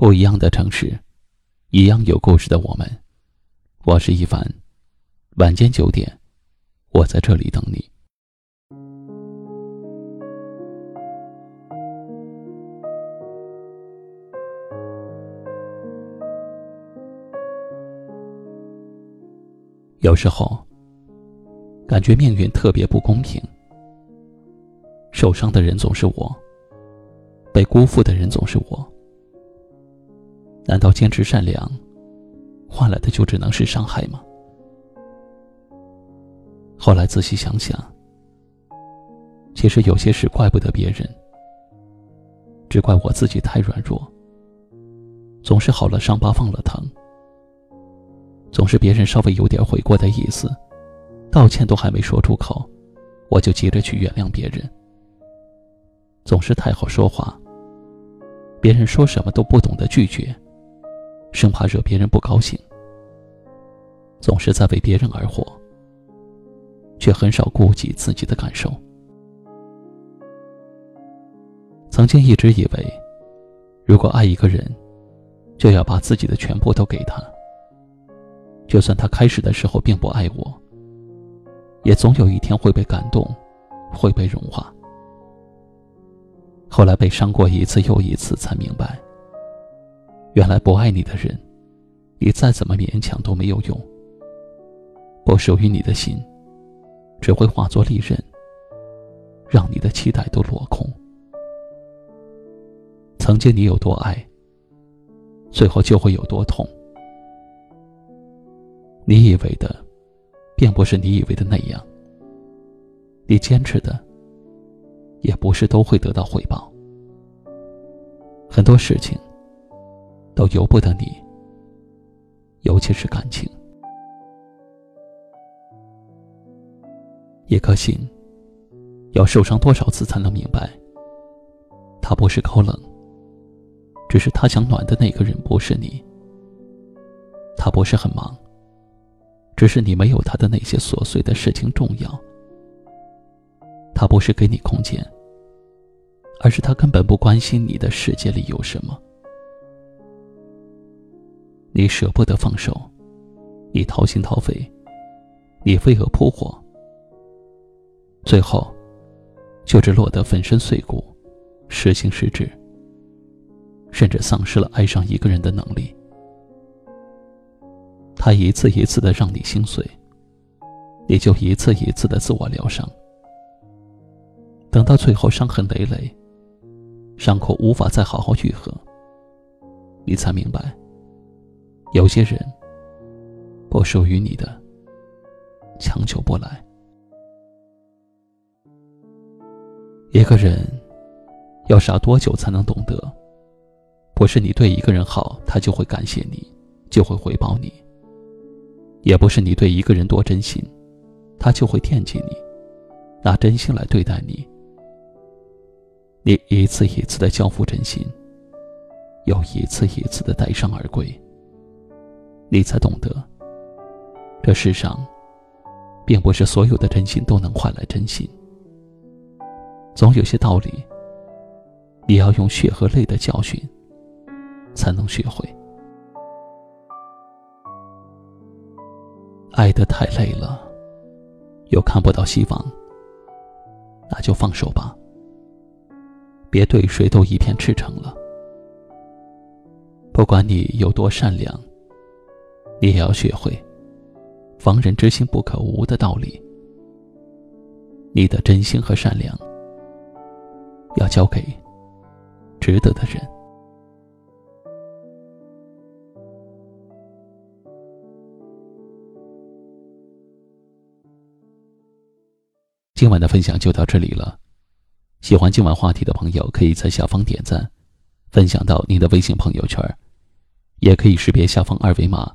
不一样的城市，一样有故事的我们。我是一凡，晚间九点，我在这里等你。有时候，感觉命运特别不公平，受伤的人总是我，被辜负的人总是我。难道坚持善良，换来的就只能是伤害吗？后来仔细想想，其实有些事怪不得别人，只怪我自己太软弱，总是好了伤疤忘了疼，总是别人稍微有点悔过的意思，道歉都还没说出口，我就急着去原谅别人，总是太好说话，别人说什么都不懂得拒绝。生怕惹别人不高兴，总是在为别人而活，却很少顾及自己的感受。曾经一直以为，如果爱一个人，就要把自己的全部都给他。就算他开始的时候并不爱我，也总有一天会被感动，会被融化。后来被伤过一次又一次，才明白。原来不爱你的人，你再怎么勉强都没有用。不属于你的心，只会化作利刃，让你的期待都落空。曾经你有多爱，最后就会有多痛。你以为的，并不是你以为的那样。你坚持的，也不是都会得到回报。很多事情。都由不得你，尤其是感情。一颗心要受伤多少次才能明白，他不是高冷，只是他想暖的那个人不是你。他不是很忙，只是你没有他的那些琐碎的事情重要。他不是给你空间，而是他根本不关心你的世界里有什么。你舍不得放手，你掏心掏肺，你飞蛾扑火，最后，就只落得粉身碎骨，失心失智，甚至丧失了爱上一个人的能力。他一次一次的让你心碎，你就一次一次的自我疗伤，等到最后伤痕累累，伤口无法再好好愈合，你才明白。有些人不属于你的，强求不来。一个人要傻多久才能懂得？不是你对一个人好，他就会感谢你，就会回报你；也不是你对一个人多真心，他就会惦记你，拿真心来对待你。你一次一次的交付真心，又一次一次的带伤而归。你才懂得，这世上，并不是所有的真心都能换来真心。总有些道理，你要用血和泪的教训，才能学会。爱的太累了，又看不到希望，那就放手吧。别对谁都一片赤诚了。不管你有多善良。你也要学会“防人之心不可无”的道理。你的真心和善良，要交给值得的人。今晚的分享就到这里了。喜欢今晚话题的朋友，可以在下方点赞，分享到您的微信朋友圈，也可以识别下方二维码。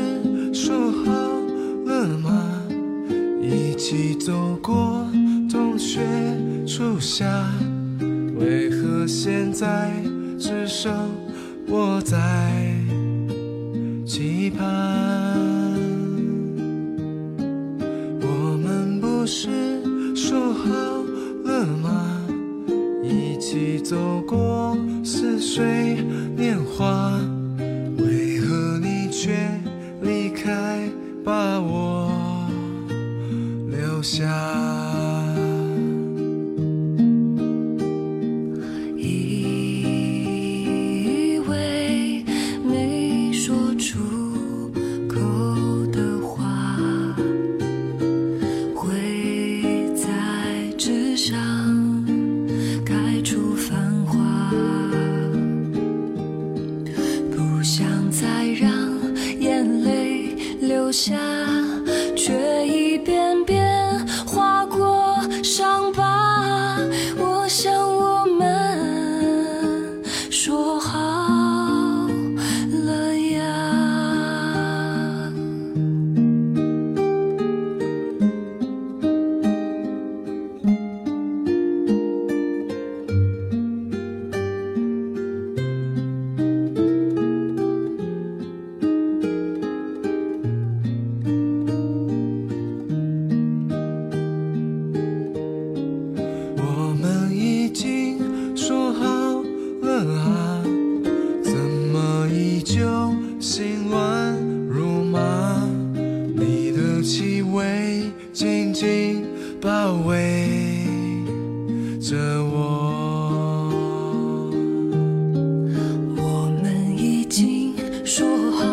过冬雪初夏，为何现在只剩我在期盼？我们不是说好了吗？一起走过似水。下，却乱如麻，你的气味紧紧包围着我。我们已经说好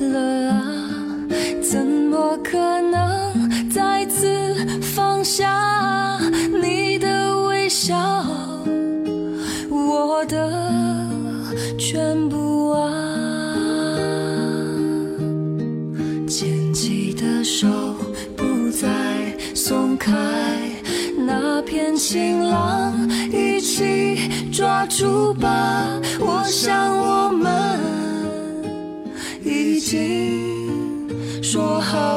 了啊，怎么可能再次放下你的微笑，我的全部新郎一起抓住吧。我想我们已经说好